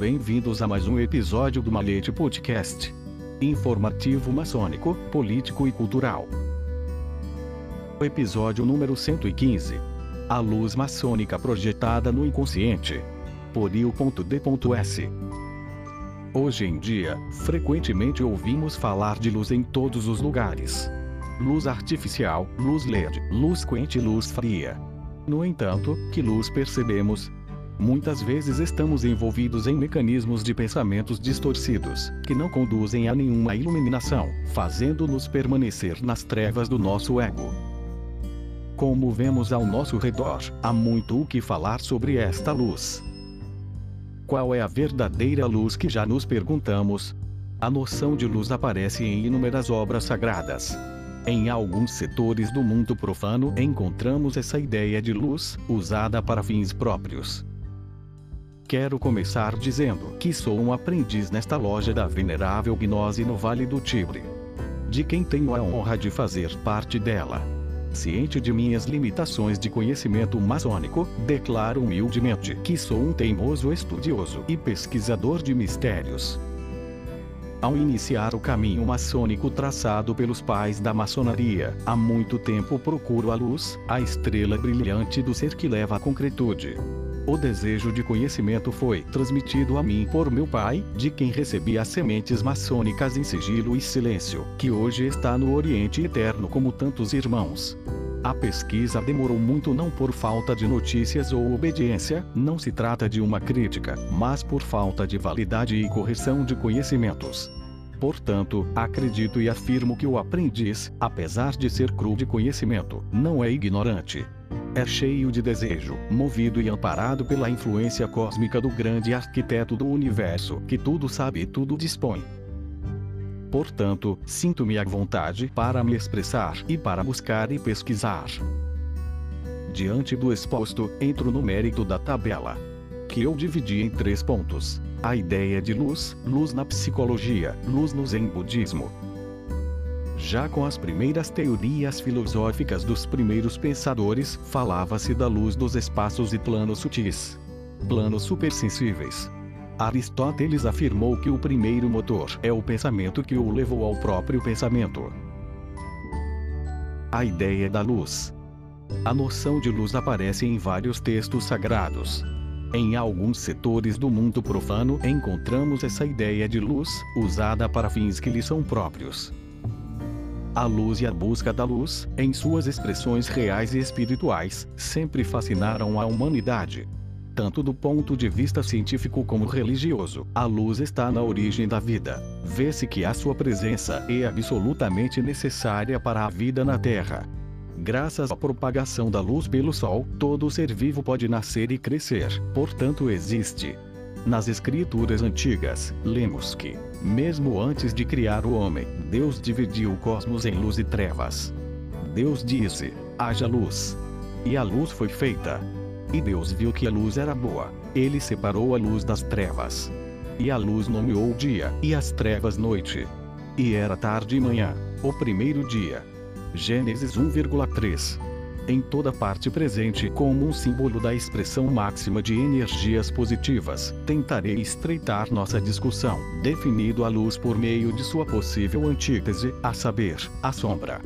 bem-vindos a mais um episódio do Malete Podcast. Informativo maçônico, político e cultural. Episódio número 115. A luz maçônica projetada no inconsciente. Por il.d.s. Hoje em dia, frequentemente ouvimos falar de luz em todos os lugares. Luz artificial, luz LED, luz quente e luz fria. No entanto, que luz percebemos? Muitas vezes estamos envolvidos em mecanismos de pensamentos distorcidos, que não conduzem a nenhuma iluminação, fazendo-nos permanecer nas trevas do nosso ego. Como vemos ao nosso redor, há muito o que falar sobre esta luz. Qual é a verdadeira luz que já nos perguntamos? A noção de luz aparece em inúmeras obras sagradas. Em alguns setores do mundo profano encontramos essa ideia de luz, usada para fins próprios. Quero começar dizendo que sou um aprendiz nesta loja da venerável Gnose no Vale do Tibre. De quem tenho a honra de fazer parte dela. Ciente de minhas limitações de conhecimento maçônico, declaro humildemente que sou um teimoso estudioso e pesquisador de mistérios. Ao iniciar o caminho maçônico traçado pelos pais da maçonaria, há muito tempo procuro a luz, a estrela brilhante do ser que leva à concretude. O desejo de conhecimento foi transmitido a mim por meu pai, de quem recebi as sementes maçônicas em sigilo e silêncio, que hoje está no Oriente Eterno como tantos irmãos. A pesquisa demorou muito não por falta de notícias ou obediência, não se trata de uma crítica, mas por falta de validade e correção de conhecimentos. Portanto, acredito e afirmo que o aprendiz, apesar de ser cru de conhecimento, não é ignorante. É cheio de desejo, movido e amparado pela influência cósmica do grande arquiteto do universo, que tudo sabe e tudo dispõe. Portanto, sinto-me à vontade para me expressar e para buscar e pesquisar. Diante do exposto, entro no mérito da tabela, que eu dividi em três pontos: a ideia de luz, luz na psicologia, luz no Zen budismo, já com as primeiras teorias filosóficas dos primeiros pensadores, falava-se da luz dos espaços e planos sutis. Planos supersensíveis. Aristóteles afirmou que o primeiro motor é o pensamento que o levou ao próprio pensamento. A ideia da luz. A noção de luz aparece em vários textos sagrados. Em alguns setores do mundo profano encontramos essa ideia de luz, usada para fins que lhe são próprios. A luz e a busca da luz, em suas expressões reais e espirituais, sempre fascinaram a humanidade. Tanto do ponto de vista científico como religioso, a luz está na origem da vida. Vê-se que a sua presença é absolutamente necessária para a vida na Terra. Graças à propagação da luz pelo Sol, todo ser vivo pode nascer e crescer, portanto existe. Nas escrituras antigas, lemos que, mesmo antes de criar o homem, Deus dividiu o cosmos em luz e trevas. Deus disse: haja luz. E a luz foi feita. E Deus viu que a luz era boa. Ele separou a luz das trevas. E a luz nomeou o dia, e as trevas noite. E era tarde e manhã, o primeiro dia. Gênesis 1,3 em toda parte presente como um símbolo da expressão máxima de energias positivas. Tentarei estreitar nossa discussão, definindo a luz por meio de sua possível antítese, a saber, a sombra.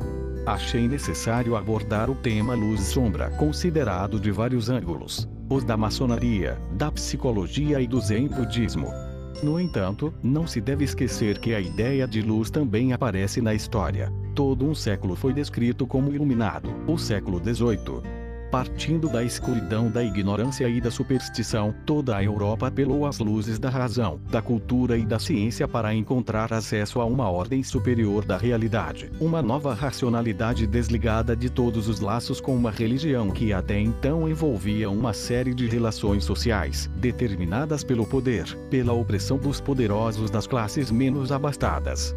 Achei necessário abordar o tema luz-sombra, considerado de vários ângulos: os da maçonaria, da psicologia e do zen budismo. No entanto, não se deve esquecer que a ideia de luz também aparece na história. Todo um século foi descrito como iluminado, o século XVIII. Partindo da escuridão da ignorância e da superstição, toda a Europa apelou às luzes da razão, da cultura e da ciência para encontrar acesso a uma ordem superior da realidade, uma nova racionalidade desligada de todos os laços com uma religião que até então envolvia uma série de relações sociais, determinadas pelo poder, pela opressão dos poderosos das classes menos abastadas.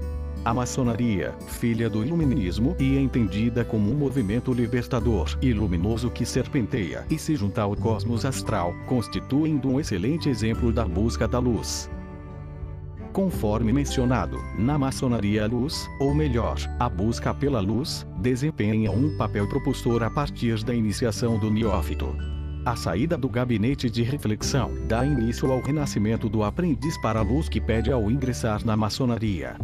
A maçonaria, filha do iluminismo e entendida como um movimento libertador e luminoso que serpenteia e se junta ao cosmos astral, constituindo um excelente exemplo da busca da luz. Conforme mencionado, na maçonaria a luz, ou melhor, a busca pela luz, desempenha um papel propulsor a partir da iniciação do neófito. A saída do gabinete de reflexão dá início ao renascimento do aprendiz para a luz que pede ao ingressar na maçonaria.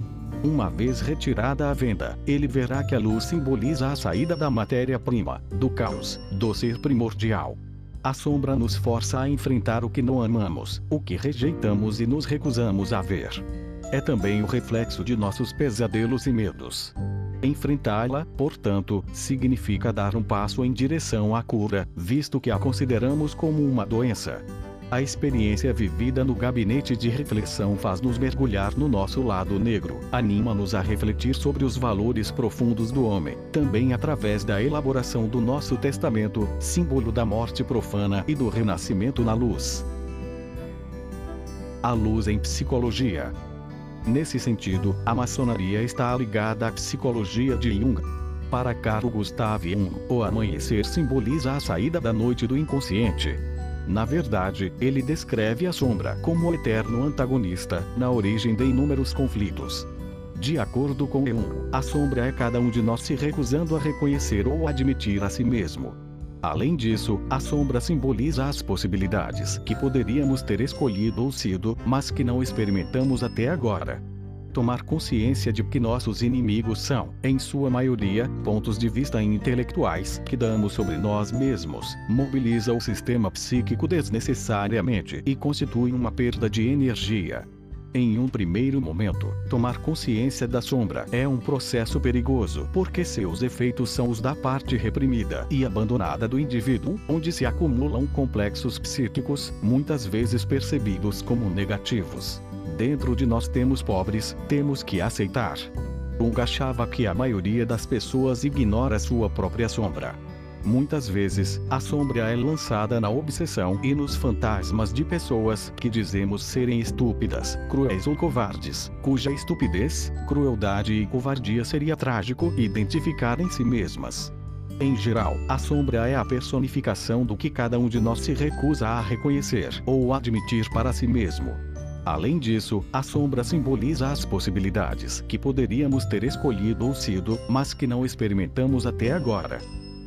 Uma vez retirada a venda, ele verá que a luz simboliza a saída da matéria-prima, do caos, do ser primordial. A sombra nos força a enfrentar o que não amamos, o que rejeitamos e nos recusamos a ver. É também o reflexo de nossos pesadelos e medos. Enfrentá-la, portanto, significa dar um passo em direção à cura, visto que a consideramos como uma doença. A experiência vivida no gabinete de reflexão faz-nos mergulhar no nosso lado negro, anima-nos a refletir sobre os valores profundos do homem, também através da elaboração do nosso testamento, símbolo da morte profana e do renascimento na luz. A luz em psicologia. Nesse sentido, a maçonaria está ligada à psicologia de Jung. Para Carl Gustav Jung, o amanhecer simboliza a saída da noite do inconsciente. Na verdade, ele descreve a sombra como o eterno antagonista, na origem de inúmeros conflitos. De acordo com Jung, a sombra é cada um de nós se recusando a reconhecer ou admitir a si mesmo. Além disso, a sombra simboliza as possibilidades que poderíamos ter escolhido ou sido, mas que não experimentamos até agora. Tomar consciência de que nossos inimigos são, em sua maioria, pontos de vista intelectuais que damos sobre nós mesmos, mobiliza o sistema psíquico desnecessariamente e constitui uma perda de energia. Em um primeiro momento, tomar consciência da sombra é um processo perigoso, porque seus efeitos são os da parte reprimida e abandonada do indivíduo, onde se acumulam complexos psíquicos, muitas vezes percebidos como negativos. Dentro de nós temos pobres, temos que aceitar. Jung achava que a maioria das pessoas ignora sua própria sombra. Muitas vezes, a sombra é lançada na obsessão e nos fantasmas de pessoas que dizemos serem estúpidas, cruéis ou covardes, cuja estupidez, crueldade e covardia seria trágico identificar em si mesmas. Em geral, a sombra é a personificação do que cada um de nós se recusa a reconhecer ou admitir para si mesmo. Além disso, a sombra simboliza as possibilidades que poderíamos ter escolhido ou sido, mas que não experimentamos até agora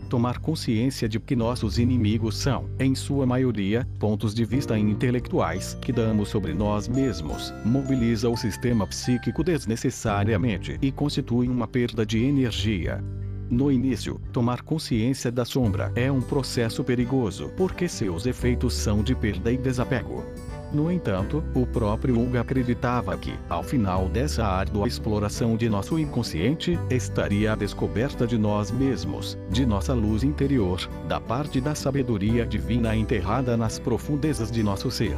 tomar consciência de que nossos inimigos são, em sua maioria, pontos de vista intelectuais que damos sobre nós mesmos, mobiliza o sistema psíquico desnecessariamente e constitui uma perda de energia. No início, tomar consciência da sombra é um processo perigoso porque seus efeitos são de perda e desapego. No entanto, o próprio Hugo acreditava que, ao final dessa árdua exploração de nosso inconsciente, estaria a descoberta de nós mesmos, de nossa luz interior, da parte da sabedoria divina enterrada nas profundezas de nosso ser.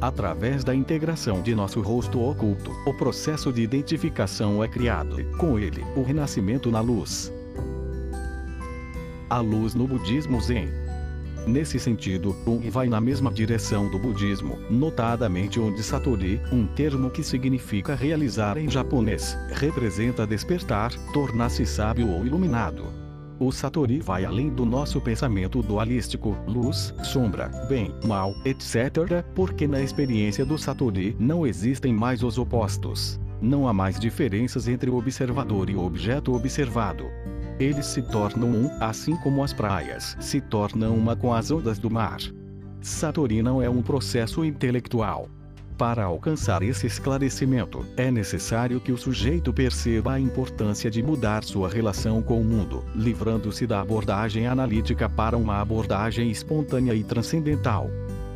Através da integração de nosso rosto oculto, o processo de identificação é criado, com ele, o renascimento na luz. A luz no budismo Zen Nesse sentido, Jung vai na mesma direção do budismo, notadamente onde Satori, um termo que significa realizar em japonês, representa despertar, tornar-se sábio ou iluminado. O Satori vai além do nosso pensamento dualístico, luz, sombra, bem, mal, etc., porque na experiência do Satori não existem mais os opostos. Não há mais diferenças entre o observador e o objeto observado. Eles se tornam um, assim como as praias se tornam uma com as ondas do mar. Satori não é um processo intelectual. Para alcançar esse esclarecimento, é necessário que o sujeito perceba a importância de mudar sua relação com o mundo, livrando-se da abordagem analítica para uma abordagem espontânea e transcendental.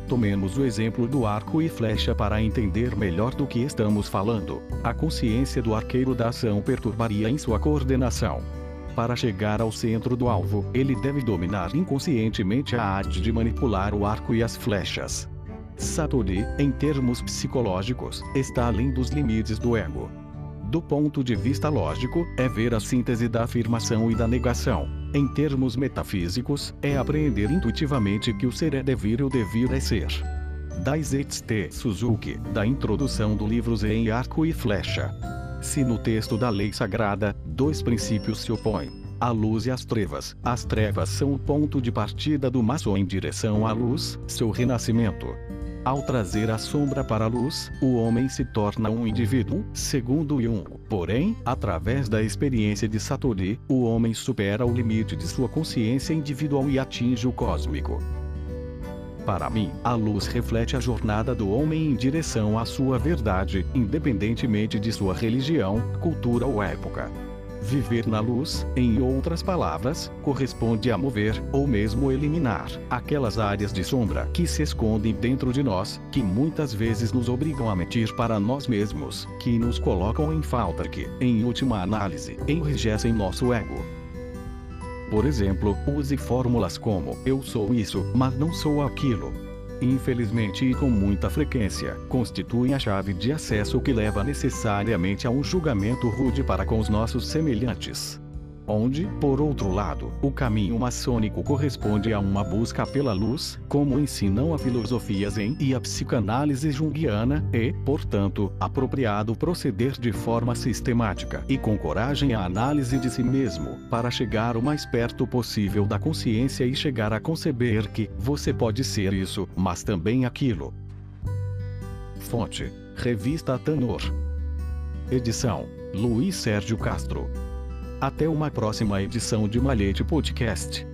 Tomemos o exemplo do arco e flecha para entender melhor do que estamos falando. A consciência do arqueiro da ação perturbaria em sua coordenação. Para chegar ao centro do alvo, ele deve dominar inconscientemente a arte de manipular o arco e as flechas. Satori, em termos psicológicos, está além dos limites do ego. Do ponto de vista lógico, é ver a síntese da afirmação e da negação. Em termos metafísicos, é apreender intuitivamente que o ser é devir e o devir é ser. Daisetsu Suzuki, da introdução do livro Zen Arco e Flecha. Se no texto da lei sagrada, dois princípios se opõem, a luz e as trevas, as trevas são o ponto de partida do maçom em direção à luz, seu renascimento. Ao trazer a sombra para a luz, o homem se torna um indivíduo, segundo Jung. Porém, através da experiência de Satori, o homem supera o limite de sua consciência individual e atinge o cósmico. Para mim, a luz reflete a jornada do homem em direção à sua verdade, independentemente de sua religião, cultura ou época. Viver na luz, em outras palavras, corresponde a mover, ou mesmo eliminar, aquelas áreas de sombra que se escondem dentro de nós, que muitas vezes nos obrigam a mentir para nós mesmos, que nos colocam em falta que, em última análise, enrijecem nosso ego. Por exemplo, use fórmulas como: eu sou isso, mas não sou aquilo. Infelizmente e com muita frequência, constituem a chave de acesso que leva necessariamente a um julgamento rude para com os nossos semelhantes onde, por outro lado, o caminho maçônico corresponde a uma busca pela luz, como ensinam a filosofias Zen e a psicanálise junguiana, e, portanto, apropriado proceder de forma sistemática e com coragem à análise de si mesmo, para chegar o mais perto possível da consciência e chegar a conceber que você pode ser isso, mas também aquilo. Fonte: Revista Tanor. Edição: Luiz Sérgio Castro. Até uma próxima edição de Malhete Podcast.